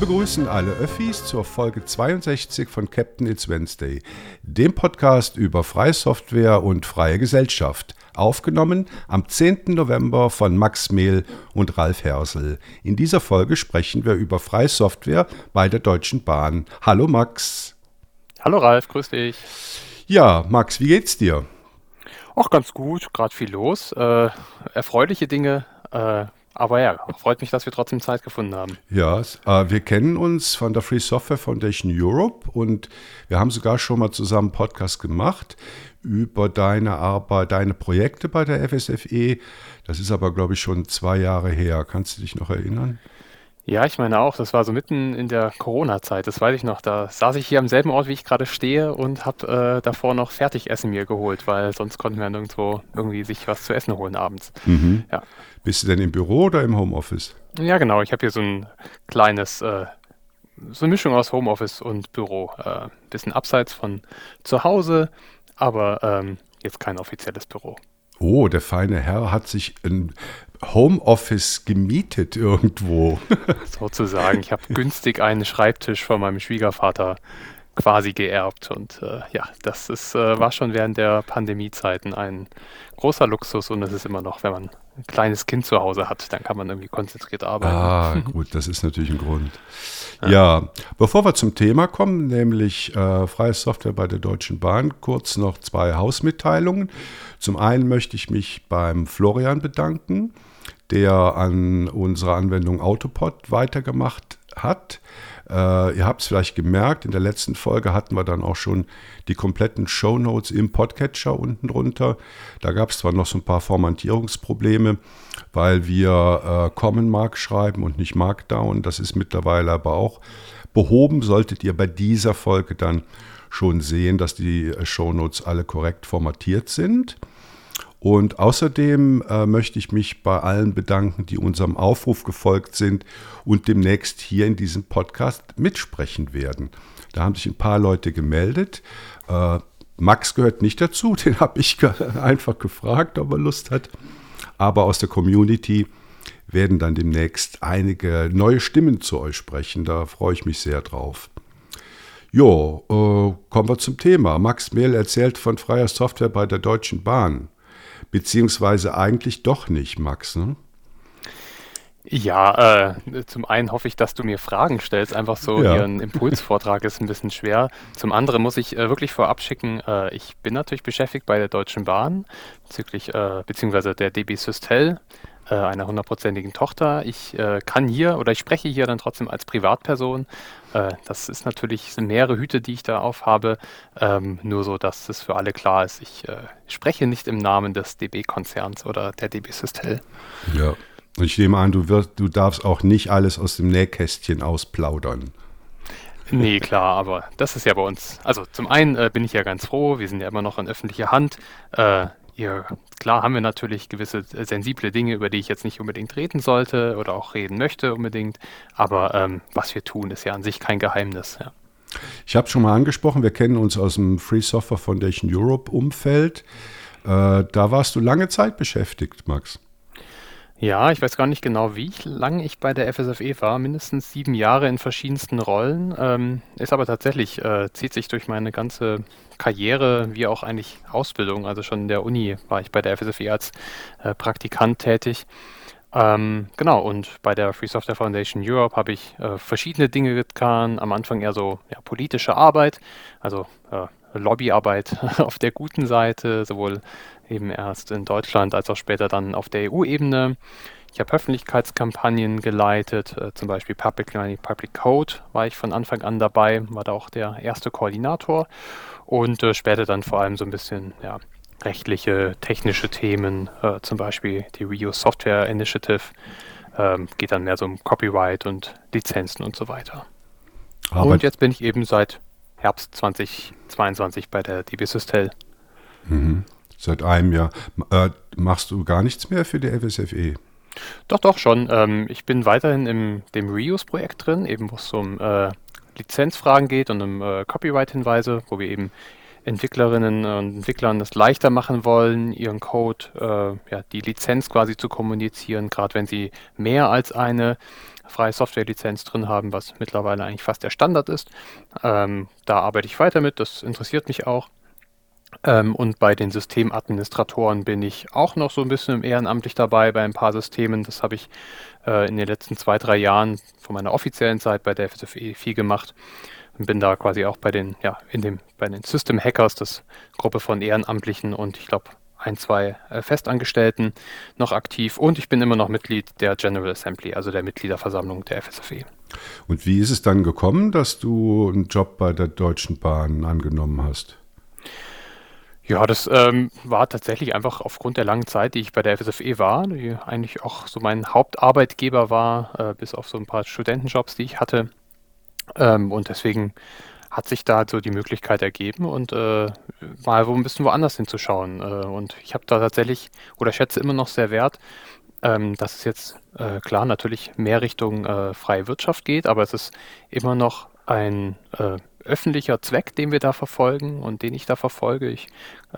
begrüßen alle Öffis zur Folge 62 von Captain It's Wednesday, dem Podcast über freie Software und freie Gesellschaft, aufgenommen am 10. November von Max Mehl und Ralf Hersel. In dieser Folge sprechen wir über freie Software bei der Deutschen Bahn. Hallo Max. Hallo Ralf, grüß dich. Ja, Max, wie geht's dir? Auch ganz gut, gerade viel los. Äh, erfreuliche Dinge. Äh, aber ja, freut mich, dass wir trotzdem Zeit gefunden haben. Ja, äh, wir kennen uns von der Free Software Foundation Europe und wir haben sogar schon mal zusammen einen Podcast gemacht über deine Arbeit, deine Projekte bei der FSFE. Das ist aber, glaube ich, schon zwei Jahre her. Kannst du dich noch erinnern? Ja, ich meine auch, das war so mitten in der Corona-Zeit, das weiß ich noch. Da saß ich hier am selben Ort, wie ich gerade stehe und habe äh, davor noch Fertigessen mir geholt, weil sonst konnten wir nirgendwo irgendwie sich was zu essen holen abends. Mhm. Ja. Bist du denn im Büro oder im Homeoffice? Ja, genau. Ich habe hier so ein kleines, äh, so eine Mischung aus Homeoffice und Büro. Äh, bisschen abseits von zu Hause, aber ähm, jetzt kein offizielles Büro. Oh, der feine Herr hat sich ein Homeoffice gemietet irgendwo. Sozusagen. Ich habe günstig einen Schreibtisch von meinem Schwiegervater quasi geerbt. Und äh, ja, das ist, äh, war schon während der Pandemiezeiten ein großer Luxus und es ist immer noch, wenn man ein kleines Kind zu Hause hat, dann kann man irgendwie konzentriert arbeiten. Ah, gut, das ist natürlich ein Grund. Ja, ja bevor wir zum Thema kommen, nämlich äh, freie Software bei der Deutschen Bahn, kurz noch zwei Hausmitteilungen. Zum einen möchte ich mich beim Florian bedanken, der an unserer Anwendung Autopod weitergemacht hat. Äh, ihr habt es vielleicht gemerkt, in der letzten Folge hatten wir dann auch schon die kompletten Show Notes im Podcatcher unten drunter. Da gab es zwar noch so ein paar Formatierungsprobleme, weil wir äh, Common Mark schreiben und nicht Markdown. Das ist mittlerweile aber auch behoben. Solltet ihr bei dieser Folge dann schon sehen, dass die äh, Show Notes alle korrekt formatiert sind. Und außerdem äh, möchte ich mich bei allen bedanken, die unserem Aufruf gefolgt sind und demnächst hier in diesem Podcast mitsprechen werden. Da haben sich ein paar Leute gemeldet. Äh, Max gehört nicht dazu, den habe ich einfach gefragt, ob er Lust hat. Aber aus der Community werden dann demnächst einige neue Stimmen zu euch sprechen. Da freue ich mich sehr drauf. Jo, äh, kommen wir zum Thema. Max Mehl erzählt von freier Software bei der Deutschen Bahn. Beziehungsweise eigentlich doch nicht, Max, ne? Ja, äh, zum einen hoffe ich, dass du mir Fragen stellst. Einfach so, ja. ein Impulsvortrag ist ein bisschen schwer. Zum anderen muss ich äh, wirklich vorab schicken, äh, ich bin natürlich beschäftigt bei der Deutschen Bahn, bezüglich, äh, beziehungsweise der DB Systel, äh, einer hundertprozentigen Tochter. Ich äh, kann hier oder ich spreche hier dann trotzdem als Privatperson. Äh, das ist natürlich sind mehrere Hüte, die ich da aufhabe. Ähm, nur so, dass es für alle klar ist. Ich äh, spreche nicht im Namen des DB-Konzerns oder der DB Systel. Ja. Und ich nehme an, du, wirst, du darfst auch nicht alles aus dem Nähkästchen ausplaudern. Nee, klar, aber das ist ja bei uns. Also zum einen äh, bin ich ja ganz froh, wir sind ja immer noch in öffentlicher Hand. Äh, ihr, klar haben wir natürlich gewisse äh, sensible Dinge, über die ich jetzt nicht unbedingt reden sollte oder auch reden möchte unbedingt. Aber ähm, was wir tun, ist ja an sich kein Geheimnis. Ja. Ich habe schon mal angesprochen, wir kennen uns aus dem Free Software Foundation Europe Umfeld. Äh, da warst du lange Zeit beschäftigt, Max. Ja, ich weiß gar nicht genau, wie lange ich bei der FSFE war. Mindestens sieben Jahre in verschiedensten Rollen. Ähm, ist aber tatsächlich, äh, zieht sich durch meine ganze Karriere wie auch eigentlich Ausbildung. Also schon in der Uni war ich bei der FSFE als äh, Praktikant tätig. Ähm, genau, und bei der Free Software Foundation Europe habe ich äh, verschiedene Dinge getan. Am Anfang eher so ja, politische Arbeit, also äh, Lobbyarbeit auf der guten Seite, sowohl eben erst in Deutschland als auch später dann auf der EU-Ebene. Ich habe Öffentlichkeitskampagnen geleitet, äh, zum Beispiel Public Learning, Public Code war ich von Anfang an dabei, war da auch der erste Koordinator und äh, später dann vor allem so ein bisschen ja, rechtliche, technische Themen, äh, zum Beispiel die Reuse Software Initiative, ähm, geht dann mehr so um Copyright und Lizenzen und so weiter. Aber und jetzt bin ich eben seit Herbst 2022 bei der DB Systel. Mhm. Seit einem Jahr. Äh, machst du gar nichts mehr für die FSFE? Doch, doch schon. Ähm, ich bin weiterhin im dem Reuse-Projekt drin, eben wo es um äh, Lizenzfragen geht und um äh, Copyright-Hinweise, wo wir eben Entwicklerinnen und Entwicklern es leichter machen wollen, ihren Code, äh, ja, die Lizenz quasi zu kommunizieren, gerade wenn sie mehr als eine freie Software-Lizenz drin haben, was mittlerweile eigentlich fast der Standard ist. Ähm, da arbeite ich weiter mit, das interessiert mich auch. Ähm, und bei den Systemadministratoren bin ich auch noch so ein bisschen ehrenamtlich dabei bei ein paar Systemen. Das habe ich äh, in den letzten zwei, drei Jahren von meiner offiziellen Zeit bei der FSFE viel gemacht und bin da quasi auch bei den, ja, in dem, bei den System Hackers, das Gruppe von Ehrenamtlichen und ich glaube ein, zwei äh, Festangestellten noch aktiv und ich bin immer noch Mitglied der General Assembly, also der Mitgliederversammlung der FSFE. Und wie ist es dann gekommen, dass du einen Job bei der Deutschen Bahn angenommen hast? Ja, das ähm, war tatsächlich einfach aufgrund der langen Zeit, die ich bei der FSFE war, die eigentlich auch so mein Hauptarbeitgeber war, äh, bis auf so ein paar Studentenjobs, die ich hatte. Ähm, und deswegen hat sich da so die Möglichkeit ergeben und äh, mal wo ein bisschen woanders hinzuschauen. Äh, und ich habe da tatsächlich oder schätze immer noch sehr wert, ähm, dass es jetzt äh, klar natürlich mehr Richtung äh, freie Wirtschaft geht, aber es ist immer noch ein äh, öffentlicher Zweck, den wir da verfolgen und den ich da verfolge. Ich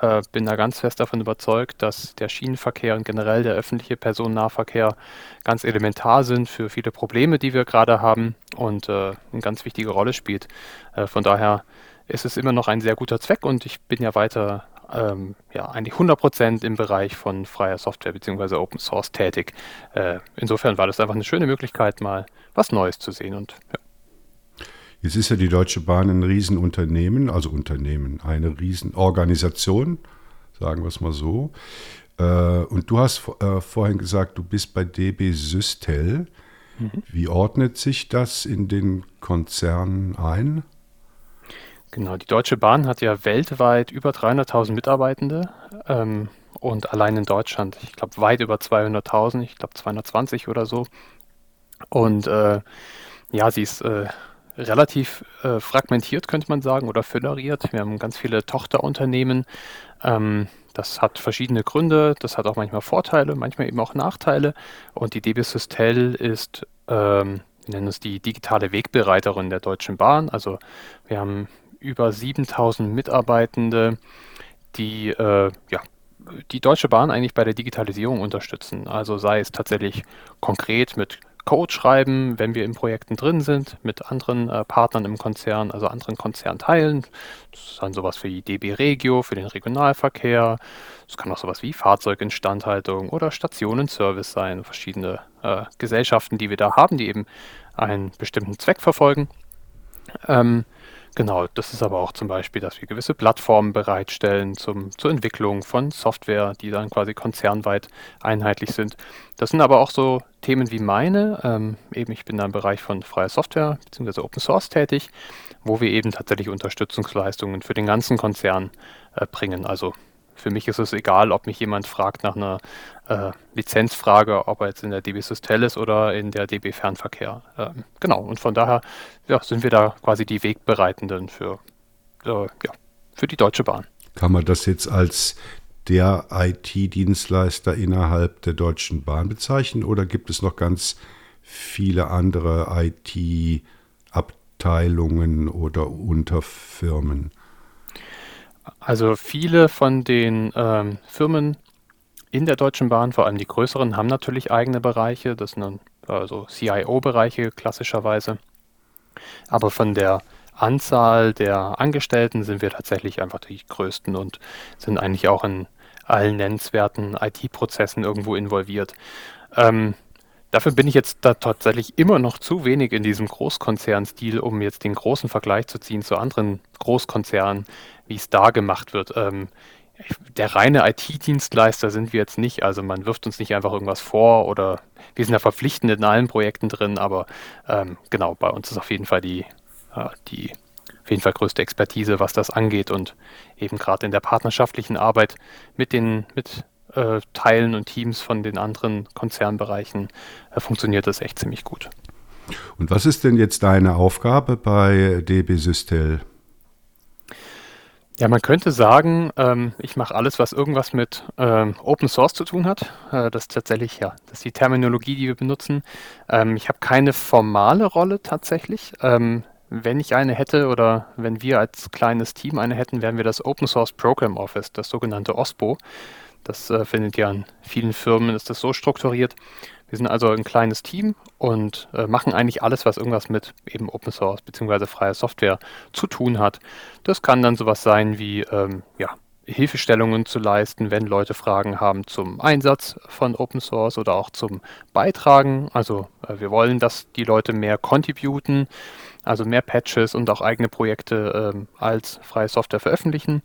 äh, bin da ganz fest davon überzeugt, dass der Schienenverkehr und generell der öffentliche Personennahverkehr ganz elementar sind für viele Probleme, die wir gerade haben und äh, eine ganz wichtige Rolle spielt. Äh, von daher ist es immer noch ein sehr guter Zweck und ich bin ja weiter ähm, ja, eigentlich 100% im Bereich von freier Software bzw. Open Source tätig. Äh, insofern war das einfach eine schöne Möglichkeit, mal was Neues zu sehen und ja. Jetzt ist ja die Deutsche Bahn ein Riesenunternehmen, also Unternehmen, eine Riesenorganisation, sagen wir es mal so. Äh, und du hast äh, vorhin gesagt, du bist bei DB Systel. Mhm. Wie ordnet sich das in den Konzern ein? Genau, die Deutsche Bahn hat ja weltweit über 300.000 Mitarbeitende ähm, und allein in Deutschland, ich glaube, weit über 200.000, ich glaube 220 oder so. Und äh, ja, sie ist äh, relativ äh, fragmentiert, könnte man sagen, oder föderiert. Wir haben ganz viele Tochterunternehmen. Ähm, das hat verschiedene Gründe. Das hat auch manchmal Vorteile, manchmal eben auch Nachteile. Und die DB Systel ist, ähm, wir nennen es die digitale Wegbereiterin der Deutschen Bahn. Also wir haben über 7000 Mitarbeitende, die äh, ja, die Deutsche Bahn eigentlich bei der Digitalisierung unterstützen. Also sei es tatsächlich konkret mit Code schreiben, wenn wir in Projekten drin sind, mit anderen äh, Partnern im Konzern, also anderen Konzernteilen. Das ist dann sowas wie DB Regio für den Regionalverkehr. Es kann auch sowas wie Fahrzeuginstandhaltung oder Stationenservice sein, verschiedene äh, Gesellschaften, die wir da haben, die eben einen bestimmten Zweck verfolgen. Ähm, Genau, das ist aber auch zum Beispiel, dass wir gewisse Plattformen bereitstellen zum, zur Entwicklung von Software, die dann quasi konzernweit einheitlich sind. Das sind aber auch so Themen wie meine. Ähm, eben, ich bin da im Bereich von freier Software bzw. Open Source tätig, wo wir eben tatsächlich Unterstützungsleistungen für den ganzen Konzern äh, bringen. Also für mich ist es egal, ob mich jemand fragt nach einer äh, Lizenzfrage, ob er jetzt in der DB Systel ist oder in der DB Fernverkehr. Ähm, genau, und von daher ja, sind wir da quasi die Wegbereitenden für, äh, ja, für die Deutsche Bahn. Kann man das jetzt als der IT-Dienstleister innerhalb der Deutschen Bahn bezeichnen oder gibt es noch ganz viele andere IT-Abteilungen oder Unterfirmen? Also viele von den ähm, Firmen in der Deutschen Bahn, vor allem die größeren, haben natürlich eigene Bereiche. Das sind dann also CIO-Bereiche klassischerweise. Aber von der Anzahl der Angestellten sind wir tatsächlich einfach die größten und sind eigentlich auch in allen nennenswerten IT-Prozessen irgendwo involviert. Ähm, dafür bin ich jetzt da tatsächlich immer noch zu wenig in diesem Großkonzernstil, um jetzt den großen Vergleich zu ziehen zu anderen Großkonzernen, wie es da gemacht wird. Ähm, der reine IT-Dienstleister sind wir jetzt nicht. Also man wirft uns nicht einfach irgendwas vor oder wir sind ja verpflichtend in allen Projekten drin, aber ähm, genau, bei uns ist auf jeden Fall die, äh, die auf jeden Fall größte Expertise, was das angeht und eben gerade in der partnerschaftlichen Arbeit mit den mit äh, Teilen und Teams von den anderen Konzernbereichen äh, funktioniert das echt ziemlich gut. Und was ist denn jetzt deine Aufgabe bei DB Systel? Ja, man könnte sagen, ähm, ich mache alles, was irgendwas mit ähm, Open Source zu tun hat. Äh, das ist tatsächlich, ja, das ist die Terminologie, die wir benutzen. Ähm, ich habe keine formale Rolle tatsächlich. Ähm, wenn ich eine hätte oder wenn wir als kleines Team eine hätten, wären wir das Open Source Program Office, das sogenannte OSPO. Das äh, findet ja in vielen Firmen, ist das so strukturiert. Wir sind also ein kleines Team und äh, machen eigentlich alles, was irgendwas mit eben Open Source bzw. freier Software zu tun hat. Das kann dann sowas sein wie ähm, ja, Hilfestellungen zu leisten, wenn Leute Fragen haben zum Einsatz von Open Source oder auch zum Beitragen. Also äh, wir wollen, dass die Leute mehr contributen, also mehr Patches und auch eigene Projekte ähm, als freie Software veröffentlichen.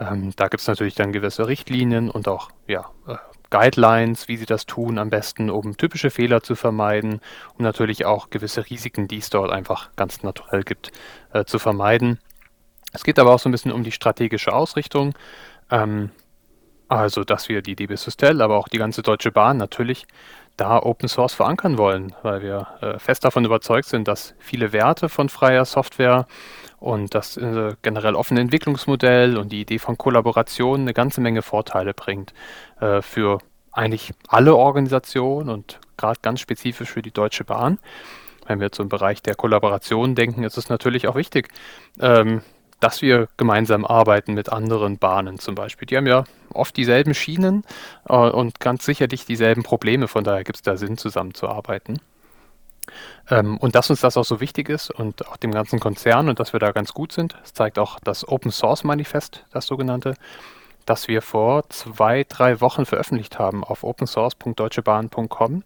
Ähm, da gibt es natürlich dann gewisse Richtlinien und auch ja, äh, Guidelines, wie sie das tun, am besten, um typische Fehler zu vermeiden und natürlich auch gewisse Risiken, die es dort einfach ganz naturell gibt, äh, zu vermeiden. Es geht aber auch so ein bisschen um die strategische Ausrichtung. Ähm, also, dass wir die DB Systel, aber auch die ganze Deutsche Bahn natürlich da Open Source verankern wollen, weil wir äh, fest davon überzeugt sind, dass viele Werte von freier Software und das äh, generell offene Entwicklungsmodell und die Idee von Kollaboration eine ganze Menge Vorteile bringt äh, für eigentlich alle Organisationen und gerade ganz spezifisch für die Deutsche Bahn. Wenn wir zum Bereich der Kollaboration denken, ist es natürlich auch wichtig, ähm, dass wir gemeinsam arbeiten mit anderen Bahnen zum Beispiel. Die haben ja oft dieselben Schienen äh, und ganz sicherlich dieselben Probleme, von daher gibt es da Sinn, zusammenzuarbeiten. Ähm, und dass uns das auch so wichtig ist und auch dem ganzen Konzern und dass wir da ganz gut sind, das zeigt auch das Open Source Manifest, das sogenannte, das wir vor zwei, drei Wochen veröffentlicht haben auf opensource.deutschebahn.com.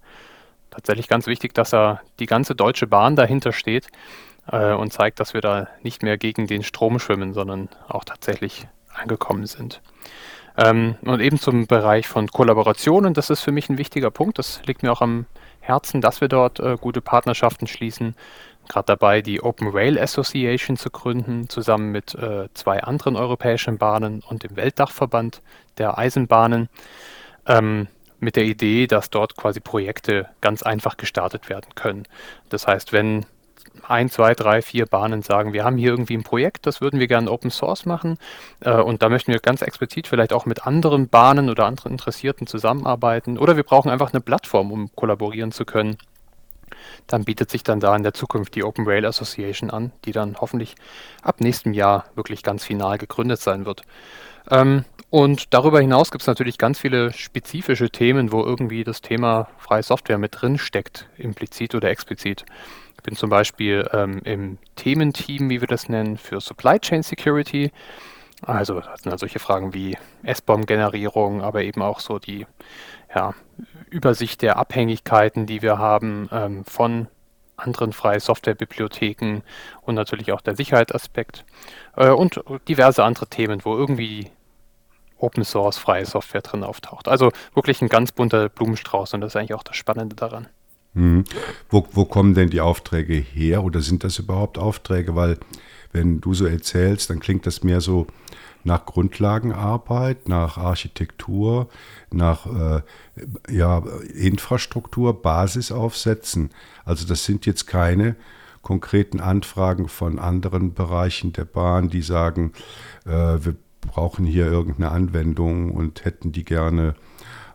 Tatsächlich ganz wichtig, dass da die ganze Deutsche Bahn dahinter steht äh, und zeigt, dass wir da nicht mehr gegen den Strom schwimmen, sondern auch tatsächlich angekommen sind. Ähm, und eben zum Bereich von Kollaborationen, das ist für mich ein wichtiger Punkt. Das liegt mir auch am Herzen, dass wir dort äh, gute Partnerschaften schließen. Gerade dabei, die Open Rail Association zu gründen, zusammen mit äh, zwei anderen europäischen Bahnen und dem Weltdachverband der Eisenbahnen. Ähm, mit der Idee, dass dort quasi Projekte ganz einfach gestartet werden können. Das heißt, wenn ein, zwei, drei, vier Bahnen sagen, wir haben hier irgendwie ein Projekt, das würden wir gerne Open Source machen äh, und da möchten wir ganz explizit vielleicht auch mit anderen Bahnen oder anderen Interessierten zusammenarbeiten oder wir brauchen einfach eine Plattform, um kollaborieren zu können. Dann bietet sich dann da in der Zukunft die Open Rail Association an, die dann hoffentlich ab nächstem Jahr wirklich ganz final gegründet sein wird. Ähm, und darüber hinaus gibt es natürlich ganz viele spezifische Themen, wo irgendwie das Thema freie Software mit drin steckt, implizit oder explizit. Bin zum Beispiel ähm, im Thementeam, wie wir das nennen, für Supply Chain Security. Also das sind halt solche Fragen wie S-Bomb-Generierung, aber eben auch so die ja, Übersicht der Abhängigkeiten, die wir haben ähm, von anderen freie Softwarebibliotheken und natürlich auch der Sicherheitsaspekt äh, und diverse andere Themen, wo irgendwie Open Source freie Software drin auftaucht. Also wirklich ein ganz bunter Blumenstrauß und das ist eigentlich auch das Spannende daran. Hm. Wo, wo kommen denn die Aufträge her oder sind das überhaupt Aufträge? Weil wenn du so erzählst, dann klingt das mehr so nach Grundlagenarbeit, nach Architektur, nach äh, ja, Infrastruktur, Basis. Also das sind jetzt keine konkreten Anfragen von anderen Bereichen der Bahn, die sagen, äh, wir brauchen hier irgendeine Anwendung und hätten die gerne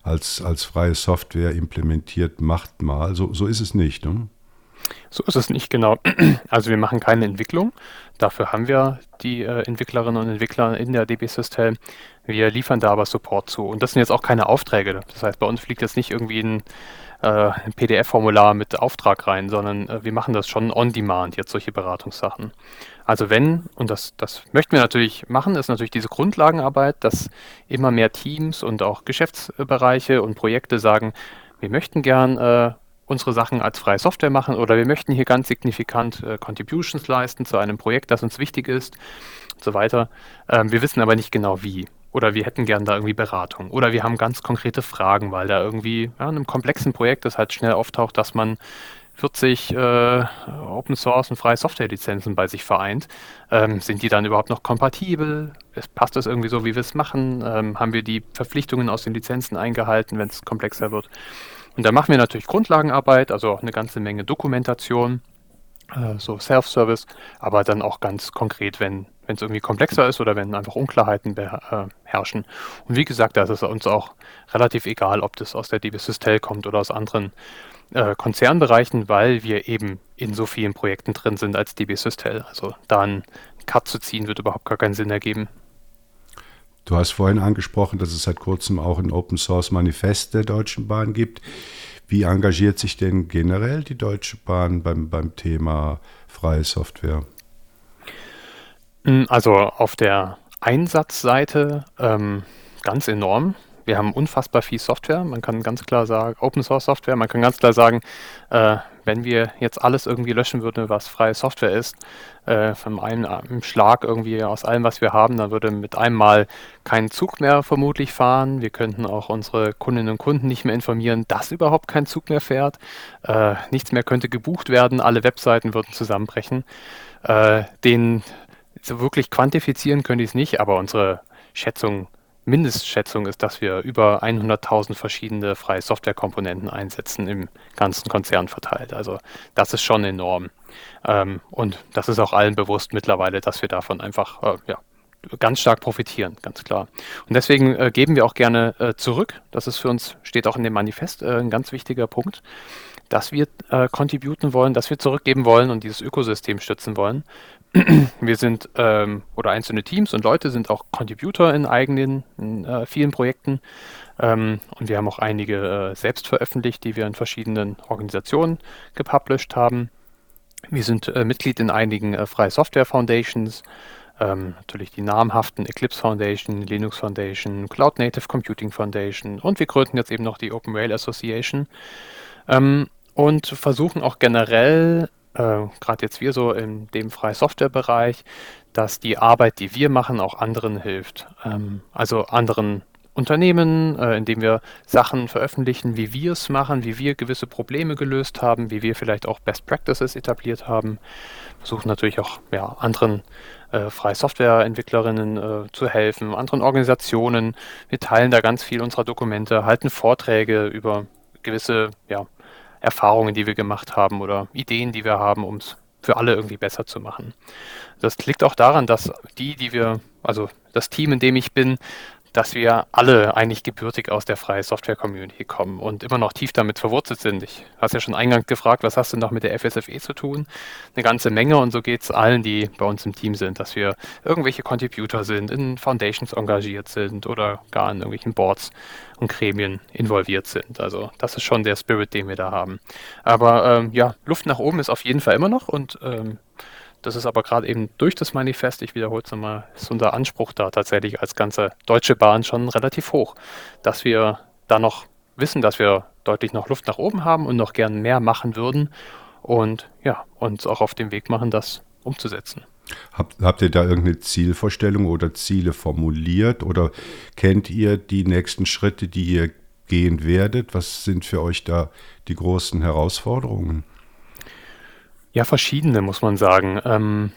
als, als freie Software implementiert, macht mal. So, so ist es nicht. Ne? So ist es nicht genau. Also wir machen keine Entwicklung. Dafür haben wir die äh, Entwicklerinnen und Entwickler in der DB System. Wir liefern da aber Support zu. Und das sind jetzt auch keine Aufträge. Das heißt, bei uns fliegt jetzt nicht irgendwie ein, äh, ein PDF-Formular mit Auftrag rein, sondern äh, wir machen das schon on demand, jetzt solche Beratungssachen. Also wenn, und das, das möchten wir natürlich machen, ist natürlich diese Grundlagenarbeit, dass immer mehr Teams und auch Geschäftsbereiche und Projekte sagen, wir möchten gern äh, unsere Sachen als freie Software machen oder wir möchten hier ganz signifikant äh, Contributions leisten zu einem Projekt, das uns wichtig ist und so weiter. Ähm, wir wissen aber nicht genau wie. Oder wir hätten gern da irgendwie Beratung. Oder wir haben ganz konkrete Fragen, weil da irgendwie ja, in einem komplexen Projekt das halt schnell auftaucht, dass man 40 äh, Open Source und freie Software-Lizenzen bei sich vereint. Ähm, sind die dann überhaupt noch kompatibel? passt das irgendwie so, wie wir es machen? Ähm, haben wir die Verpflichtungen aus den Lizenzen eingehalten, wenn es komplexer wird? Und da machen wir natürlich Grundlagenarbeit, also auch eine ganze Menge Dokumentation, äh, so Self-Service, aber dann auch ganz konkret, wenn es irgendwie komplexer ist oder wenn einfach Unklarheiten. Äh, und wie gesagt, da ist es uns auch relativ egal, ob das aus der DB Systel kommt oder aus anderen äh, Konzernbereichen, weil wir eben in so vielen Projekten drin sind als DB Systel. Also da einen Cut zu ziehen, wird überhaupt gar keinen Sinn ergeben. Du hast vorhin angesprochen, dass es seit kurzem auch ein Open Source Manifest der Deutschen Bahn gibt. Wie engagiert sich denn generell die Deutsche Bahn beim, beim Thema freie Software? Hm, also auf der Einsatzseite ähm, ganz enorm. Wir haben unfassbar viel Software. Man kann ganz klar sagen, Open Source Software, man kann ganz klar sagen, äh, wenn wir jetzt alles irgendwie löschen würden, was freie Software ist, äh, von einem, einem Schlag irgendwie aus allem, was wir haben, dann würde mit einem Mal kein Zug mehr vermutlich fahren. Wir könnten auch unsere Kundinnen und Kunden nicht mehr informieren, dass überhaupt kein Zug mehr fährt. Äh, nichts mehr könnte gebucht werden, alle Webseiten würden zusammenbrechen. Äh, den so wirklich quantifizieren könnte ich es nicht, aber unsere Schätzung, Mindestschätzung ist, dass wir über 100.000 verschiedene freie Softwarekomponenten einsetzen im ganzen Konzern verteilt. Also das ist schon enorm. Ähm, und das ist auch allen bewusst mittlerweile, dass wir davon einfach äh, ja, ganz stark profitieren, ganz klar. Und deswegen äh, geben wir auch gerne äh, zurück. Das ist für uns, steht auch in dem Manifest, äh, ein ganz wichtiger Punkt, dass wir äh, contributen wollen, dass wir zurückgeben wollen und dieses Ökosystem stützen wollen. wir sind ähm, oder einzelne Teams und Leute sind auch Contributor in eigenen, in äh, vielen Projekten. Ähm, und wir haben auch einige äh, selbst veröffentlicht, die wir in verschiedenen Organisationen gepublished haben. Wir sind äh, Mitglied in einigen äh, Freie Software Foundations, ähm, natürlich die namhaften Eclipse Foundation, Linux Foundation, Cloud Native Computing Foundation und wir gründen jetzt eben noch die Open Rail Association ähm, und versuchen auch generell äh, gerade jetzt wir so in dem Freie Software-Bereich, dass die Arbeit, die wir machen, auch anderen hilft. Ähm, also anderen Unternehmen, äh, indem wir Sachen veröffentlichen, wie wir es machen, wie wir gewisse Probleme gelöst haben, wie wir vielleicht auch Best Practices etabliert haben. Versuchen natürlich auch ja, anderen äh, freie Softwareentwicklerinnen äh, zu helfen, anderen Organisationen. Wir teilen da ganz viel unserer Dokumente, halten Vorträge über gewisse ja, Erfahrungen, die wir gemacht haben oder Ideen, die wir haben, um es für alle irgendwie besser zu machen. Das liegt auch daran, dass die, die wir, also das Team, in dem ich bin, dass wir alle eigentlich gebürtig aus der freien Software-Community kommen und immer noch tief damit verwurzelt sind. Ich hast ja schon eingangs gefragt, was hast du noch mit der FSFE zu tun? Eine ganze Menge und so geht es allen, die bei uns im Team sind, dass wir irgendwelche Contributor sind, in Foundations engagiert sind oder gar in irgendwelchen Boards und Gremien involviert sind. Also das ist schon der Spirit, den wir da haben. Aber ähm, ja, Luft nach oben ist auf jeden Fall immer noch und ähm, das ist aber gerade eben durch das Manifest, ich wiederhole es nochmal, ist unser Anspruch da tatsächlich als ganze Deutsche Bahn schon relativ hoch, dass wir da noch wissen, dass wir deutlich noch Luft nach oben haben und noch gern mehr machen würden und ja, uns auch auf den Weg machen, das umzusetzen. Habt, habt ihr da irgendeine Zielvorstellung oder Ziele formuliert oder kennt ihr die nächsten Schritte, die ihr gehen werdet? Was sind für euch da die großen Herausforderungen? Ja, verschiedene, muss man sagen. Ähm,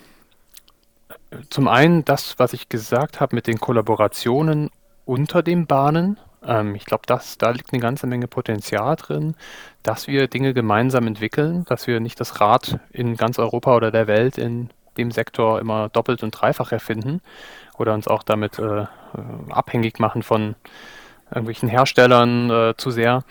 zum einen das, was ich gesagt habe mit den Kollaborationen unter den Bahnen. Ähm, ich glaube, da liegt eine ganze Menge Potenzial drin, dass wir Dinge gemeinsam entwickeln, dass wir nicht das Rad in ganz Europa oder der Welt in dem Sektor immer doppelt und dreifach erfinden oder uns auch damit äh, abhängig machen von irgendwelchen Herstellern äh, zu sehr.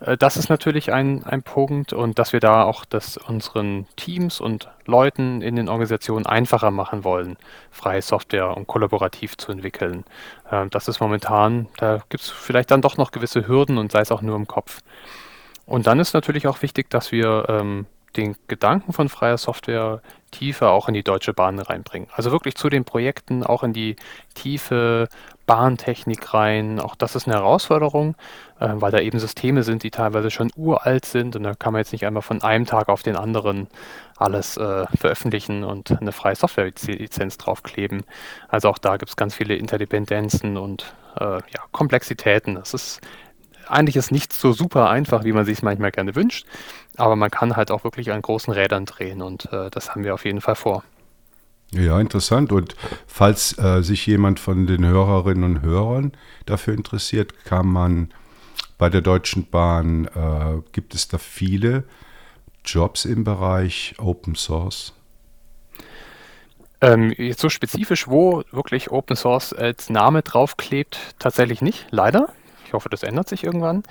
Äh, das ist natürlich ein, ein Punkt und dass wir da auch das unseren Teams und Leuten in den Organisationen einfacher machen wollen, freie Software und kollaborativ zu entwickeln. Äh, das ist momentan, da gibt es vielleicht dann doch noch gewisse Hürden und sei es auch nur im Kopf. Und dann ist natürlich auch wichtig, dass wir ähm, den Gedanken von freier Software tiefer auch in die Deutsche Bahn reinbringen. Also wirklich zu den Projekten, auch in die tiefe Bahntechnik rein. Auch das ist eine Herausforderung, äh, weil da eben Systeme sind, die teilweise schon uralt sind und da kann man jetzt nicht einmal von einem Tag auf den anderen alles äh, veröffentlichen und eine freie Software-Lizenz draufkleben. Also auch da gibt es ganz viele Interdependenzen und äh, ja, Komplexitäten. Das ist eigentlich ist nichts so super einfach, wie man sich es manchmal gerne wünscht, aber man kann halt auch wirklich an großen Rädern drehen und äh, das haben wir auf jeden Fall vor. Ja, interessant. Und falls äh, sich jemand von den Hörerinnen und Hörern dafür interessiert, kann man bei der Deutschen Bahn, äh, gibt es da viele Jobs im Bereich Open Source? Ähm, jetzt so spezifisch, wo wirklich Open Source als Name draufklebt, tatsächlich nicht, leider. Ich hoffe, das ändert sich irgendwann.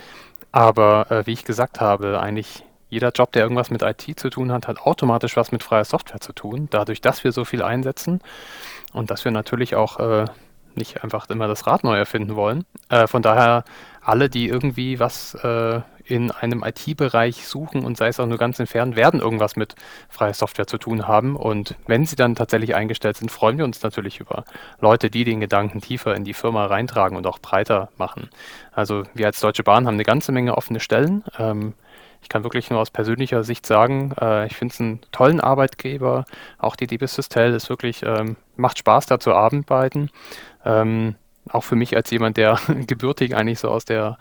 Aber äh, wie ich gesagt habe, eigentlich jeder Job, der irgendwas mit IT zu tun hat, hat automatisch was mit freier Software zu tun. Dadurch, dass wir so viel einsetzen und dass wir natürlich auch äh, nicht einfach immer das Rad neu erfinden wollen. Äh, von daher alle, die irgendwie was äh, in einem IT-Bereich suchen und sei es auch nur ganz entfernt, werden irgendwas mit freier Software zu tun haben. Und wenn sie dann tatsächlich eingestellt sind, freuen wir uns natürlich über Leute, die den Gedanken tiefer in die Firma reintragen und auch breiter machen. Also wir als Deutsche Bahn haben eine ganze Menge offene Stellen. Ähm, ich kann wirklich nur aus persönlicher Sicht sagen, äh, ich finde es einen tollen Arbeitgeber. Auch die DB Systel ist wirklich, ähm, macht Spaß da zu arbeiten. Ähm, auch für mich als jemand, der gebürtig eigentlich so aus der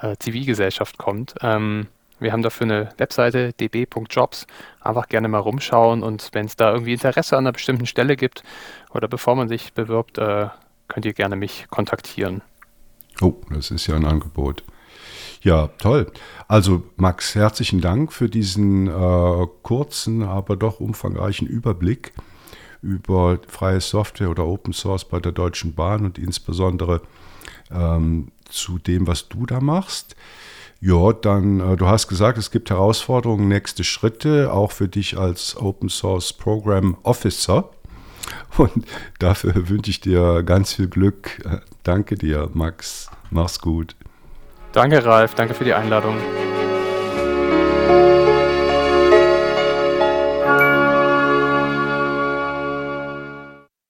äh, Zivilgesellschaft kommt. Ähm, wir haben dafür eine Webseite db.jobs. Einfach gerne mal rumschauen und wenn es da irgendwie Interesse an einer bestimmten Stelle gibt oder bevor man sich bewirbt, äh, könnt ihr gerne mich kontaktieren. Oh, das ist ja ein Angebot. Ja, toll. Also Max, herzlichen Dank für diesen äh, kurzen, aber doch umfangreichen Überblick über freie Software oder Open Source bei der Deutschen Bahn und insbesondere ähm, zu dem, was du da machst. Ja, dann, äh, du hast gesagt, es gibt Herausforderungen, nächste Schritte, auch für dich als Open Source Program Officer. Und dafür wünsche ich dir ganz viel Glück. Danke dir, Max. Mach's gut. Danke, Ralf. Danke für die Einladung.